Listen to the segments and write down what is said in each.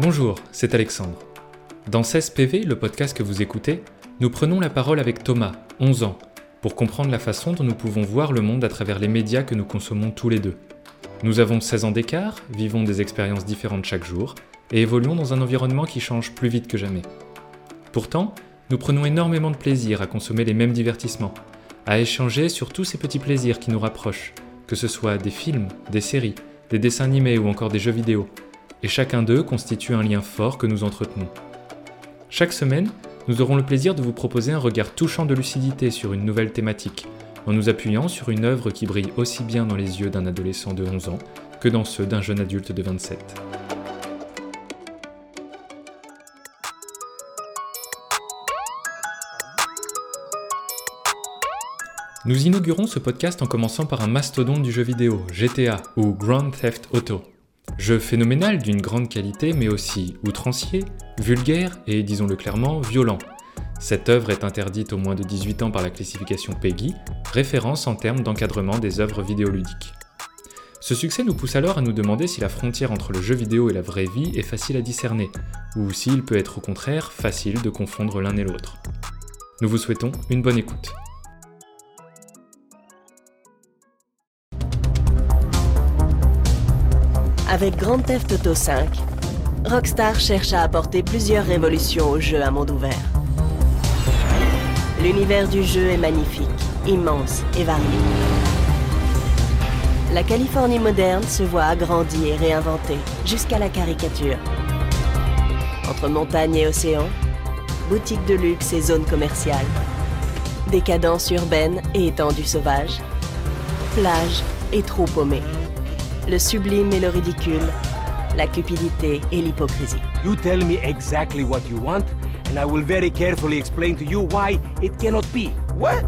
Bonjour, c'est Alexandre. Dans 16 PV, le podcast que vous écoutez, nous prenons la parole avec Thomas, 11 ans, pour comprendre la façon dont nous pouvons voir le monde à travers les médias que nous consommons tous les deux. Nous avons 16 ans d'écart, vivons des expériences différentes chaque jour, et évoluons dans un environnement qui change plus vite que jamais. Pourtant, nous prenons énormément de plaisir à consommer les mêmes divertissements, à échanger sur tous ces petits plaisirs qui nous rapprochent, que ce soit des films, des séries, des dessins animés ou encore des jeux vidéo, et chacun d'eux constitue un lien fort que nous entretenons. Chaque semaine, nous aurons le plaisir de vous proposer un regard touchant de lucidité sur une nouvelle thématique, en nous appuyant sur une œuvre qui brille aussi bien dans les yeux d'un adolescent de 11 ans que dans ceux d'un jeune adulte de 27. Nous inaugurons ce podcast en commençant par un mastodonte du jeu vidéo, GTA ou Grand Theft Auto. Jeu phénoménal d'une grande qualité mais aussi outrancier, vulgaire et, disons-le clairement, violent. Cette œuvre est interdite au moins de 18 ans par la classification PEGI, référence en termes d'encadrement des œuvres vidéoludiques. Ce succès nous pousse alors à nous demander si la frontière entre le jeu vidéo et la vraie vie est facile à discerner, ou s'il peut être au contraire facile de confondre l'un et l'autre. Nous vous souhaitons une bonne écoute. Avec Grand Theft Auto 5, Rockstar cherche à apporter plusieurs révolutions au jeu à monde ouvert. L'univers du jeu est magnifique, immense et varié. La Californie moderne se voit agrandie et réinventée jusqu'à la caricature. Entre montagnes et océans, boutiques de luxe et zones commerciales, décadence urbaine et étendues sauvages, plages et trous paumés le sublime et le ridicule, la cupidité et l'hypocrisie. You tell me exactly what you want, and I will very carefully explain to you why it cannot be. What?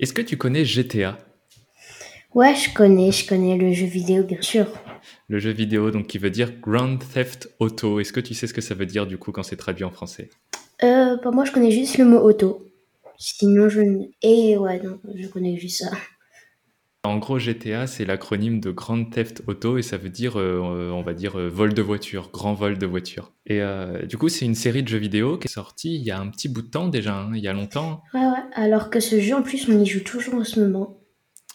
Est-ce que tu connais GTA Ouais, je connais, je connais le jeu vidéo, bien sûr. Le jeu vidéo, donc qui veut dire Grand Theft Auto. Est-ce que tu sais ce que ça veut dire du coup quand c'est traduit en français? Euh, pour moi, je connais juste le mot auto. Sinon, je ne... Et ouais, non, je connais juste ça. En gros, GTA, c'est l'acronyme de Grand Theft Auto et ça veut dire, euh, on va dire, euh, vol de voiture, grand vol de voiture. Et euh, du coup, c'est une série de jeux vidéo qui est sortie il y a un petit bout de temps déjà, hein, il y a longtemps. Ouais, ouais. Alors que ce jeu, en plus, on y joue toujours en ce moment.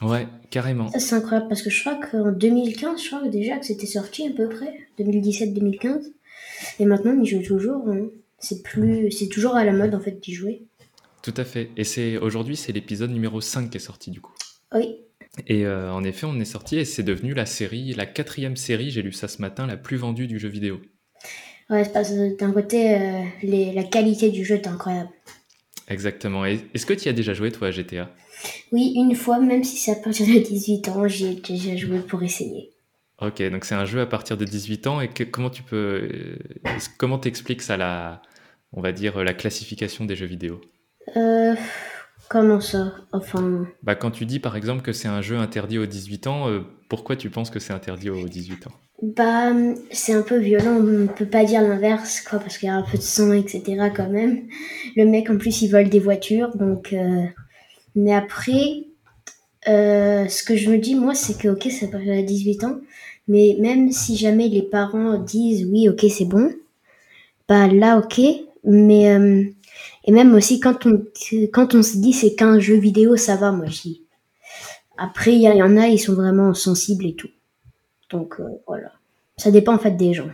Ouais, carrément. Ça, c'est incroyable parce que je crois qu'en 2015, je crois déjà que c'était sorti à peu près, 2017-2015. Et maintenant, on y joue toujours. hein. C'est plus, c'est toujours à la mode en fait d'y jouer. Tout à fait. Et c'est aujourd'hui, c'est l'épisode numéro 5 qui est sorti du coup. Oui. Et euh, en effet, on est sorti et c'est devenu la série, la quatrième série, j'ai lu ça ce matin, la plus vendue du jeu vidéo. Ouais, c'est parce que d'un côté, euh, les- la qualité du jeu est incroyable. Exactement. Et est-ce que tu y as déjà joué toi à GTA Oui, une fois, même si c'est à partir de 18 ans, j'y ai déjà joué pour essayer. Ok, donc c'est un jeu à partir de 18 ans et que- comment tu peux, euh, comment t'expliques ça la, on va dire la classification des jeux vidéo? Euh, comment ça? Enfin, Bah quand tu dis par exemple que c'est un jeu interdit aux 18 ans, euh, pourquoi tu penses que c'est interdit aux 18 ans? bah, c'est un peu violent, on ne peut pas dire l'inverse, quoi, parce qu'il y a un peu de sang, etc. quand même. Le mec, en plus, il vole des voitures, donc... euh, Mais après, ce que je me dis, moi, c'est que, ok, ça paraît à 18 ans, mais même si jamais les parents disent, oui, ok, c'est bon, bah là, ok, mais... euh, Et même aussi, quand on, quand on se dit c'est qu'un jeu vidéo, ça va, moi, je. Après, il y, en a, ils sont vraiment sensibles et tout. Donc, euh, voilà. Ça dépend, en fait, des gens.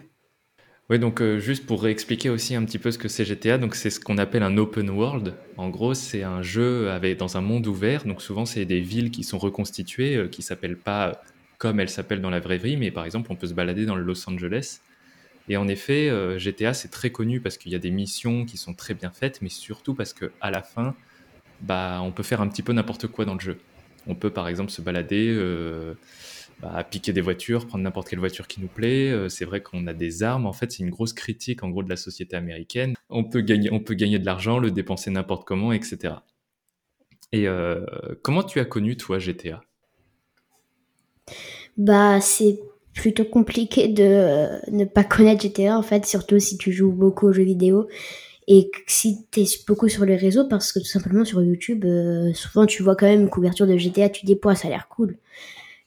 Oui, donc euh, juste pour réexpliquer aussi un petit peu ce que c'est GTA, donc c'est ce qu'on appelle un open world. En gros, c'est un jeu avec, dans un monde ouvert, donc souvent c'est des villes qui sont reconstituées, qui s'appellent pas comme elles s'appellent dans la vraie vie, mais par exemple on peut se balader dans le Los Angeles. Et en effet, euh, GTA c'est très connu parce qu'il y a des missions qui sont très bien faites, mais surtout parce que à la fin, bah on peut faire un petit peu n'importe quoi dans le jeu. On peut par exemple se balader, euh, bah, piquer des voitures, prendre n'importe quelle voiture qui nous plaît. Euh, c'est vrai qu'on a des armes. En fait, c'est une grosse critique en gros de la société américaine. On peut gagner, on peut gagner de l'argent, le dépenser n'importe comment, etc. Et euh, comment tu as connu toi GTA Bah, c'est plutôt compliqué de euh, ne pas connaître GTA, en fait, surtout si tu joues beaucoup aux jeux vidéo. Et si tu es beaucoup sur les réseaux, parce que tout simplement sur YouTube, euh, souvent tu vois quand même une couverture de GTA, tu te dis, ça a l'air cool.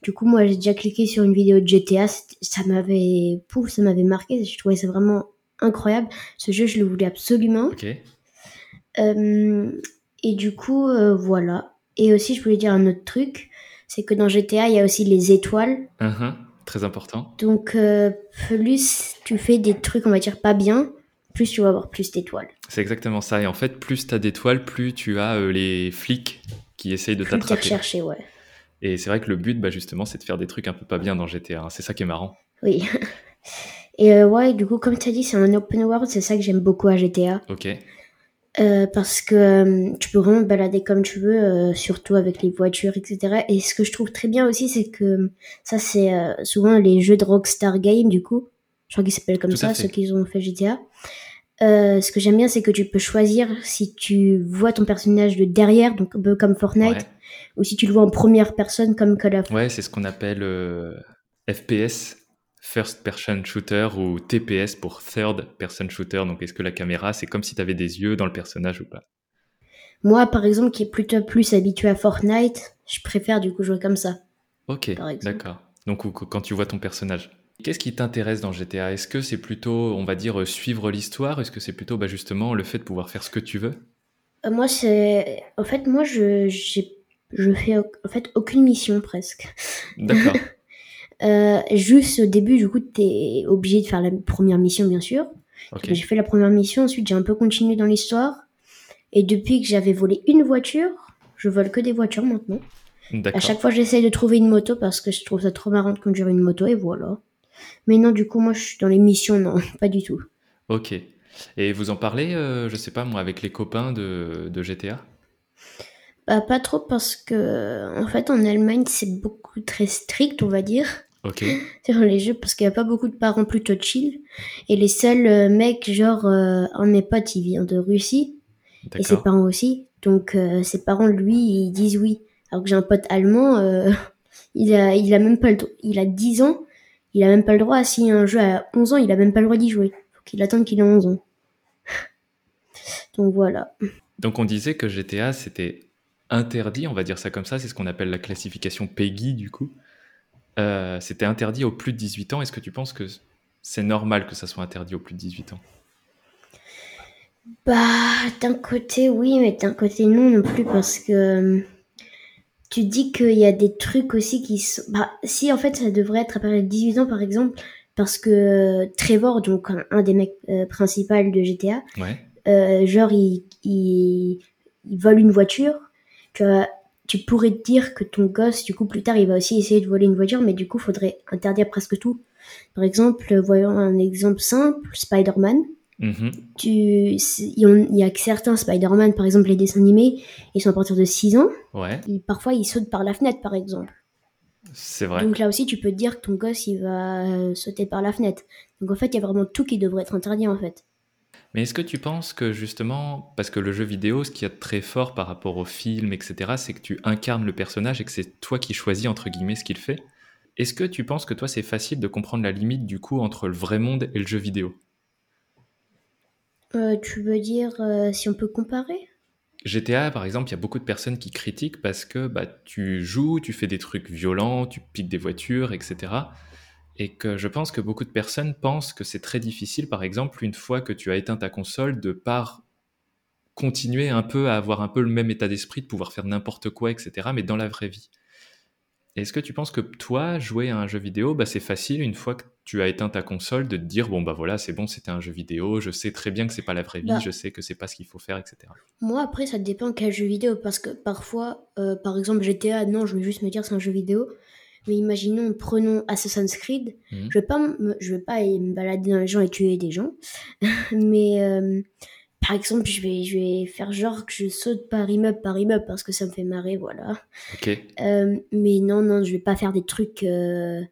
Du coup, moi, j'ai déjà cliqué sur une vidéo de GTA. Ça m'avait, pouf, ça m'avait marqué. Je trouvais ça vraiment incroyable. Ce jeu, je le voulais absolument. Euh, et du coup, euh, voilà. Et aussi, je voulais dire un autre truc. C'est que dans GTA, il y a aussi les étoiles. Uh-huh. Très important. Donc, euh, plus tu fais des trucs, on va dire, pas bien, plus tu vas avoir plus d'étoiles. C'est exactement ça. Et en fait, plus tu as d'étoiles, plus tu as euh, les flics qui essayent de t'attraper. recherché, ouais. Et c'est vrai que le but, bah, justement, c'est de faire des trucs un peu pas bien dans GTA. hein. C'est ça qui est marrant. Oui. Et euh, ouais, du coup, comme tu as dit, c'est un open world, c'est ça que j'aime beaucoup à GTA. Ok. Euh, parce que euh, tu peux vraiment te balader comme tu veux, euh, surtout avec les voitures, etc. Et ce que je trouve très bien aussi, c'est que ça, c'est euh, souvent les jeux de Rockstar Game, du coup. Je crois qu'ils s'appellent comme Tout ça, ceux qui ont fait GTA. Euh, ce que j'aime bien, c'est que tu peux choisir si tu vois ton personnage de derrière, donc un peu comme Fortnite, Ouais. ou si tu le vois en première personne comme Call of. Ouais, c'est ce qu'on appelle euh, FPS, First Person Shooter, ou TPS pour Third Person Shooter. Donc, est-ce que la caméra, c'est comme si tu avais des yeux dans le personnage ou pas? Moi, par exemple, qui est plutôt plus habitué à Fortnite, je préfère du coup jouer comme ça. Ok, d'accord. Donc, quand tu vois ton personnage. Qu'est-ce qui t'intéresse dans GTA Est-ce que c'est plutôt, on va dire, suivre l'histoire? Est-ce que c'est plutôt bah, justement le fait de pouvoir faire ce que tu veux? Euh, moi, c'est. En fait, moi, je, je fais en fait aucune mission presque. D'accord. Euh, juste au début, du coup, t'es obligé de faire la première mission, bien sûr. J'ai fait la première mission, ensuite j'ai un peu continué dans l'histoire. Et depuis que j'avais volé une voiture, je vole que des voitures maintenant. À chaque fois, j'essaye de trouver une moto parce que je trouve ça trop marrant de conduire une moto et voilà. Mais non, du coup, moi, je suis dans les missions, non, pas du tout. Ok. Et vous en parlez, euh, je sais pas moi, avec les copains de, de GTA Bah, pas trop parce que, en fait, en Allemagne, c'est beaucoup très strict, on va dire. Ok. sur les jeux parce qu'il n'y a pas beaucoup de parents plutôt chill. Et les seuls euh, mecs, genre, euh, un de mes potes, il vient de Russie. Et ses parents aussi. Donc, euh, ses parents, lui, ils disent oui. Alors que j'ai un pote allemand, euh, il, a, il a même pas le. Il a 10 ans, il a même pas le droit. Si un jeu a 11 ans, il a même pas le droit d'y jouer. Faut qu'il attende qu'il ait 11 ans. Donc voilà. Donc on disait que GTA c'était interdit, on va dire ça comme ça, c'est ce qu'on appelle la classification PEGI du coup. Euh, c'était interdit aux plus de 18 ans. Est-ce que tu penses que c'est normal que ça soit interdit aux plus de 18 ans? Bah, d'un côté, oui, mais d'un côté, non non plus, parce que euh, tu dis qu'il y a des trucs aussi qui sont... Bah, si, en fait, ça devrait être à partir de 18 ans, par exemple, parce que euh, Trevor, donc un, un des mecs euh, principaux de GTA, Ouais. euh, genre, il, il, il vole une voiture, tu, vois, tu pourrais te dire que ton gosse, du coup, plus tard, il va aussi essayer de voler une voiture, mais du coup, faudrait interdire presque tout. Par exemple, voyons un exemple simple, Spider-Man Mhm. tu, il y il a que certains Spider-Man, par exemple les dessins animés, ils sont à partir de 6 ans. Ouais, Et parfois, ils sautent par la fenêtre, par exemple. c'est vrai. Donc là aussi, tu peux te dire que ton gosse, il va euh, sauter par la fenêtre. Donc en fait, il y a vraiment tout qui devrait être interdit, en fait. Mais est-ce que tu penses que justement, parce que le jeu vidéo, ce qu'il y a de très fort par rapport au film, etc., c'est que tu incarnes le personnage et que c'est toi qui choisis, entre guillemets, ce qu'il fait? Est-ce que tu penses que toi, c'est facile de comprendre la limite du coup entre le vrai monde et le jeu vidéo? Euh, tu veux dire euh, si on peut comparer? GTA, par exemple, il y a beaucoup de personnes qui critiquent parce que bah, tu joues, tu fais des trucs violents, tu piques des voitures, etc. Et que je pense que beaucoup de personnes pensent que c'est très difficile, par exemple, une fois que tu as éteint ta console, de par continuer un peu à avoir un peu le même état d'esprit, de pouvoir faire n'importe quoi, etc. Mais dans la vraie vie. Est-ce que tu penses que toi, jouer à un jeu vidéo, bah, c'est facile une fois que tu as éteint ta console de te dire bon bah voilà c'est bon c'était un jeu vidéo, je sais très bien que c'est pas la vraie vie, Bah. je sais que c'est pas ce qu'il faut faire, etc. Moi, après, ça dépend quel jeu vidéo. Parce que parfois, euh, par exemple, GTA, non, je vais juste me dire c'est un jeu vidéo. Mais imaginons, prenons Assassin's Creed. Mhm. Je pas me, je vais pas aller me balader dans les gens et tuer des gens. mais euh, par exemple, je vais, je vais faire genre que je saute par immeuble par immeuble parce que ça me fait marrer, voilà. Euh, mais non, non, je vais pas faire des trucs. Euh,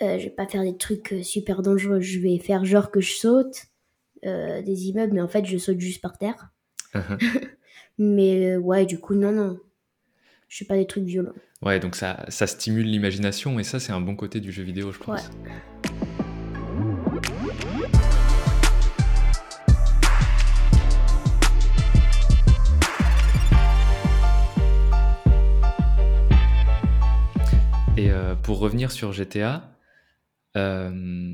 je vais pas faire des trucs super dangereux. Je vais faire genre que je saute des immeubles, mais en fait, je saute juste par terre. Mhm. Mais ouais, du coup, non, non. Je fais pas des trucs violents. Ouais, donc ça, ça stimule l'imagination et ça, c'est un bon côté du jeu vidéo, je pense. Ouais. pour revenir sur GTA, euh,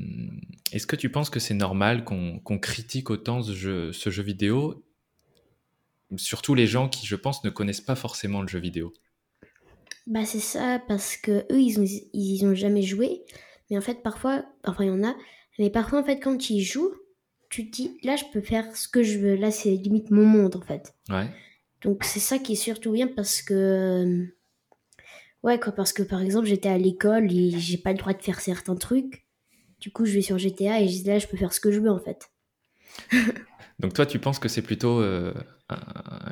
est-ce que tu penses que c'est normal qu'on critique autant ce jeu vidéo? Surtout les gens qui, je pense, ne connaissent pas forcément le jeu vidéo. Bah c'est ça, parce que eux, ils ont, ils ont jamais joué. Mais en fait, parfois, enfin, il y en a. Mais parfois, en fait, quand ils jouent, tu te dis, là, je peux faire ce que je veux. Là, c'est limite mon monde, en fait. Ouais. Donc, c'est ça qui est surtout bien parce que. Ouais, quoi, parce que par exemple, j'étais à l'école et j'ai pas le droit de faire certains trucs. Du coup, je vais sur GTA et je dis, là, je peux faire ce que je veux, en fait. Donc, toi, tu penses que c'est plutôt euh,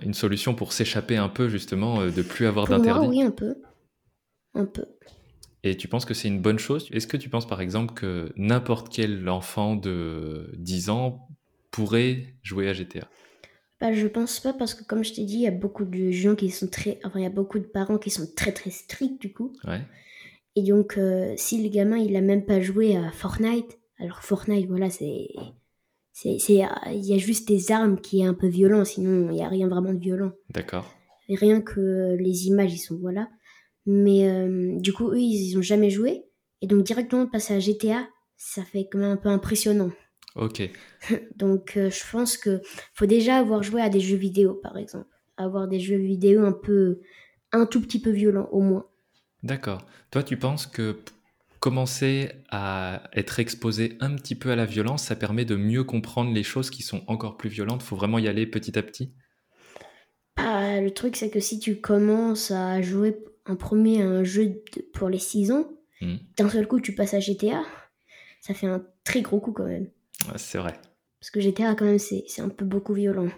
une solution pour s'échapper un peu, justement, euh, de plus avoir d'interdit? Oui, un peu. Un peu. Et tu penses que c'est une bonne chose? Est-ce que tu penses par exemple que n'importe quel enfant de 10 ans pourrait jouer à GTA bah, je pense pas parce que comme je t'ai dit, il y a beaucoup de gens qui sont très, enfin il y a beaucoup de parents qui sont très très stricts du coup. Ouais. Et donc euh, si le gamin il a même pas joué à Fortnite, alors Fortnite voilà c'est, c'est, c'est, il y a juste des armes qui est un peu violent, sinon il y a rien vraiment de violent. D'accord. Rien que les images ils sont voilà. Mais euh, du coup, eux, ils n'ont jamais joué. Et donc, directement passer à GTA, ça fait quand même un peu impressionnant. Ok. donc, euh, je pense que faut déjà avoir joué à des jeux vidéo, par exemple. Avoir des jeux vidéo un peu, un tout petit peu violents, au moins. D'accord. Toi, tu penses que commencer à être exposé un petit peu à la violence, ça permet de mieux comprendre les choses qui sont encore plus violentes? Faut vraiment y aller petit à petit? Bah, Le truc, c'est que si tu commences à jouer un premier un jeu pour les 6 ans, hmm. d'un seul coup tu passes à GTA, ça fait un très gros coup quand même. c'est vrai. Parce que GTA quand même c'est un peu beaucoup violent.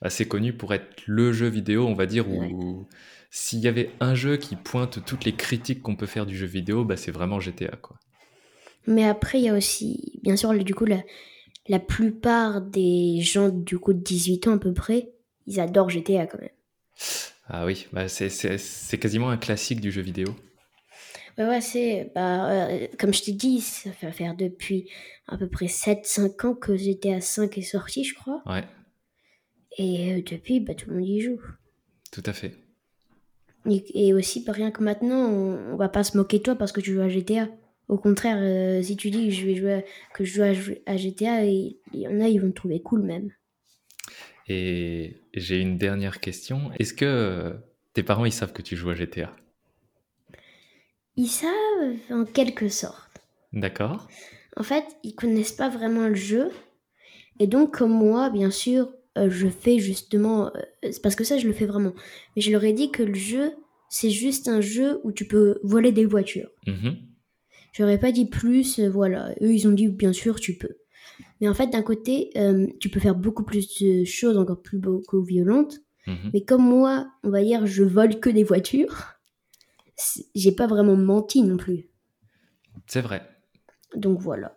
Assez connu pour être le jeu vidéo, on va dire, où s'il y avait un jeu qui pointe toutes les critiques qu'on peut faire du jeu vidéo, bah, c'est vraiment GTA quoi. Mais après il y a aussi, bien sûr, du coup la, la plupart des gens du coup de 18 ans à peu près, ils adorent GTA quand même. Ah oui, bah c'est quasiment un classique du jeu vidéo. Ouais, ouais, c'est. Bah, euh, comme je t'ai dit, ça fait faire depuis à peu près 7-5 ans que GTA 5 est sorti, je crois. Ouais. Et euh, depuis, bah, tout le monde y joue. Tout à fait. Et, aussi, rien que maintenant, on, va pas se moquer de toi parce que tu joues à GTA. Au contraire, euh, si tu dis que je vais jouer que je joue à, à GTA, il y en a, ils vont te trouver cool même. Et j'ai une dernière question. Est-ce que tes parents, ils savent que tu joues à GTA Ils savent en quelque sorte. D'accord. En fait, ils connaissent pas vraiment le jeu. Et donc, comme moi, bien sûr, euh, je fais justement... Euh, c'est parce que ça, je le fais vraiment. Mais je leur ai dit que le jeu, c'est juste un jeu où tu peux voler des voitures. Mmh J'aurais pas dit plus, euh, voilà. Eux, ils ont dit, bien sûr, tu peux. Mais en fait, d'un côté, euh, tu peux faire beaucoup plus de choses encore plus beaucoup violentes. Mhm. Mais comme moi, on va dire, je vole que des voitures, j'ai pas vraiment menti non plus. C'est vrai. Donc voilà.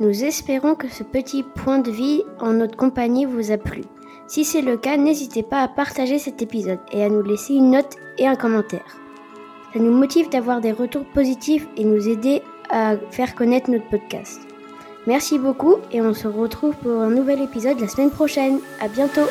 Nous espérons que ce petit point de vie en notre compagnie vous a plu. Si c'est le cas, n'hésitez pas à partager cet épisode et à nous laisser une note et un commentaire. Ça nous motive d'avoir des retours positifs et nous aider à faire connaître notre podcast. Merci beaucoup et on se retrouve pour un nouvel épisode la semaine prochaine. À bientôt!